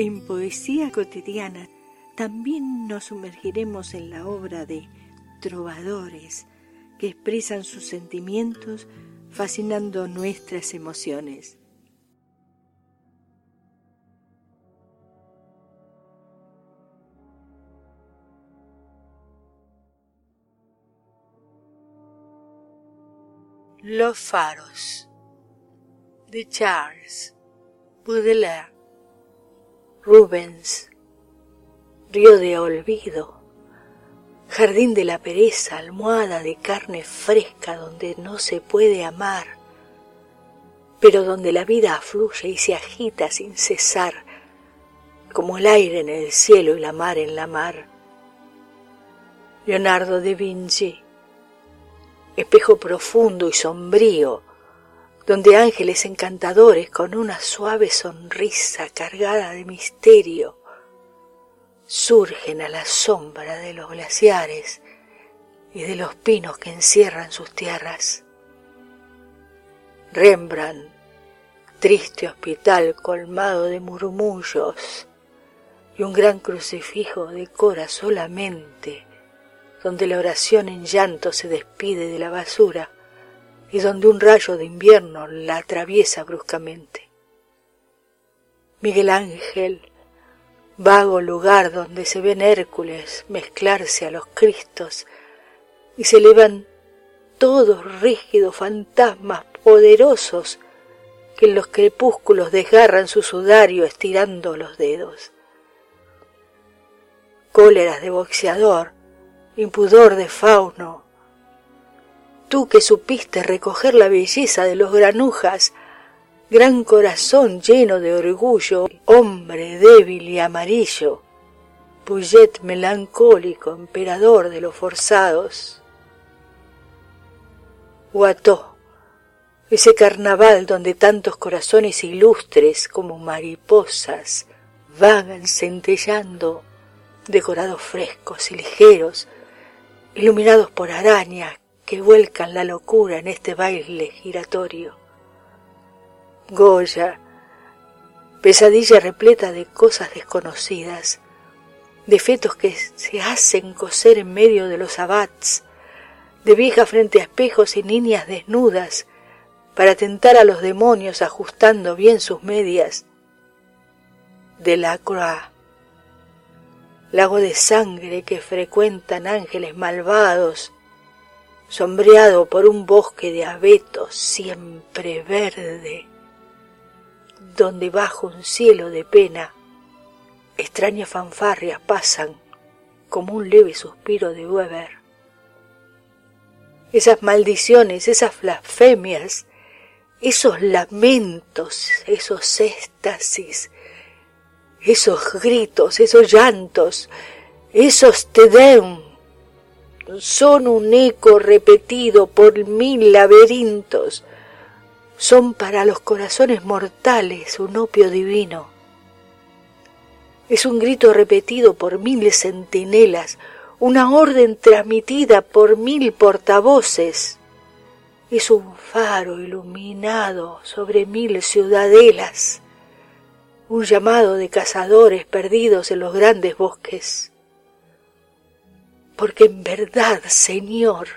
En poesía cotidiana también nos sumergiremos en la obra de trovadores que expresan sus sentimientos fascinando nuestras emociones. Los faros de Charles Baudelaire Rubens, río de olvido, jardín de la pereza, almohada de carne fresca donde no se puede amar, pero donde la vida afluye y se agita sin cesar, como el aire en el cielo y la mar en la mar. Leonardo da Vinci, espejo profundo y sombrío, donde ángeles encantadores con una suave sonrisa cargada de misterio surgen a la sombra de los glaciares y de los pinos que encierran sus tierras. Rembrandt, triste hospital colmado de murmullos, y un gran crucifijo decora solamente donde la oración en llanto se despide de la basura y donde un rayo de invierno la atraviesa bruscamente. Miguel Ángel, vago lugar donde se ven Hércules mezclarse a los Cristos y se elevan todos rígidos fantasmas poderosos que en los crepúsculos desgarran su sudario estirando los dedos. Cóleras de boxeador, impudor de fauno, tú que supiste recoger la belleza de los granujas, gran corazón lleno de orgullo, hombre débil y amarillo, Puget melancólico, emperador de los forzados. Guató, ese carnaval donde tantos corazones ilustres como mariposas vagan centellando, decorados frescos y ligeros, iluminados por arañas que vuelcan la locura en este baile giratorio. Goya, pesadilla repleta de cosas desconocidas, de fetos que se hacen coser en medio de los abats, de viejas frente a espejos y niñas desnudas para tentar a los demonios ajustando bien sus medias, de la Croix, lago de sangre que frecuentan ángeles malvados sombreado por un bosque de abetos siempre verde, donde bajo un cielo de pena extrañas fanfarrias pasan como un leve suspiro de Weber. Esas maldiciones, esas blasfemias, esos lamentos, esos éxtasis, esos gritos, esos llantos, esos te son un eco repetido por mil laberintos, son para los corazones mortales un opio divino. Es un grito repetido por mil centinelas, una orden transmitida por mil portavoces. Es un faro iluminado sobre mil ciudadelas, un llamado de cazadores perdidos en los grandes bosques porque en verdad, Señor,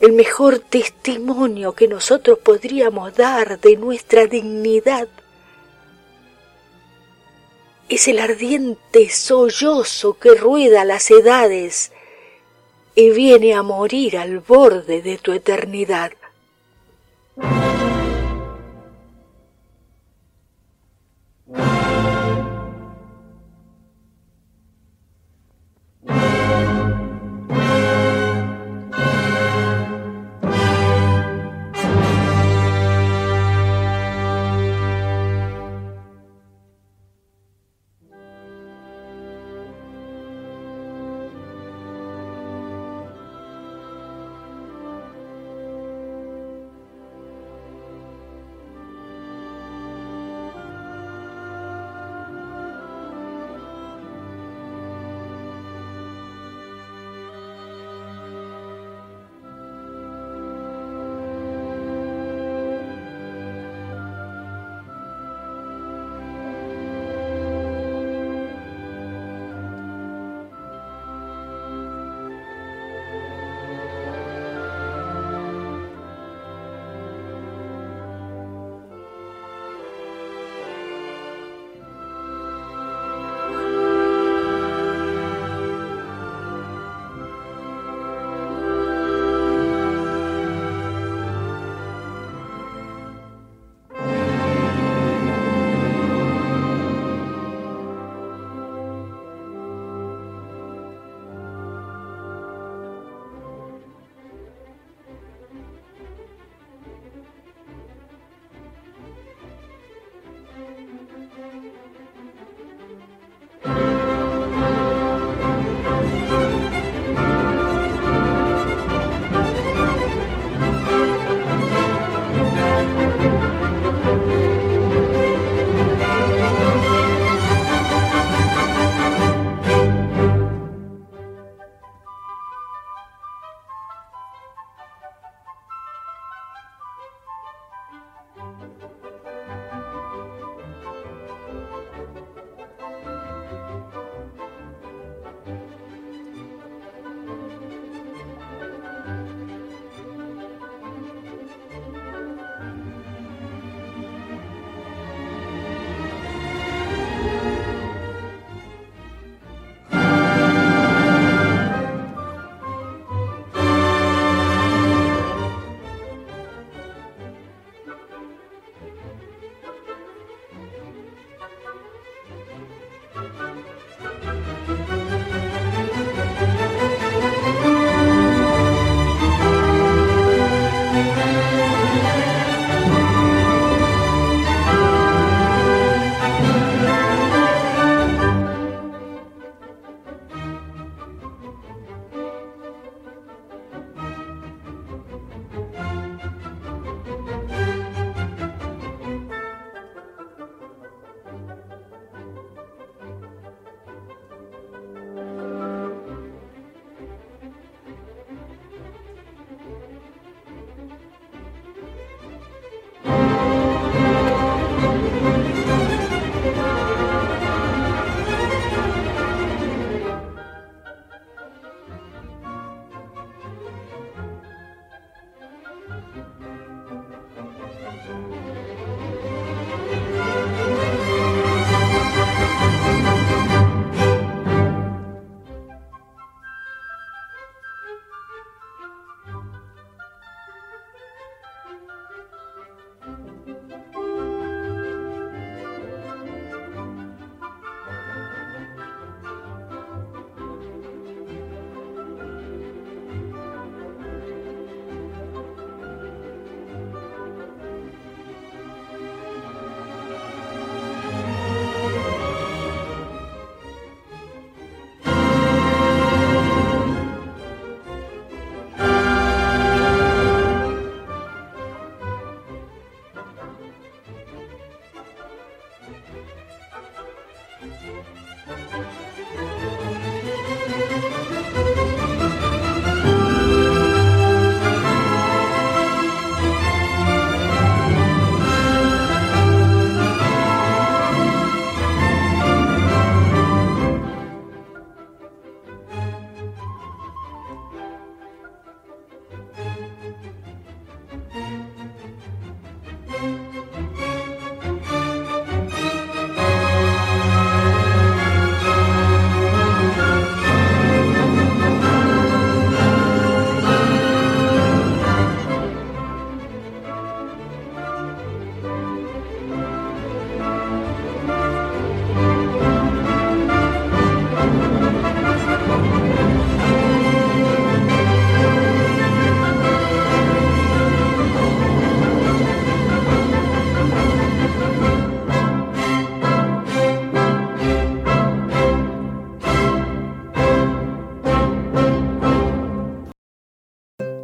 el mejor testimonio que nosotros podríamos dar de nuestra dignidad es el ardiente sollozo que rueda las edades y viene a morir al borde de tu eternidad.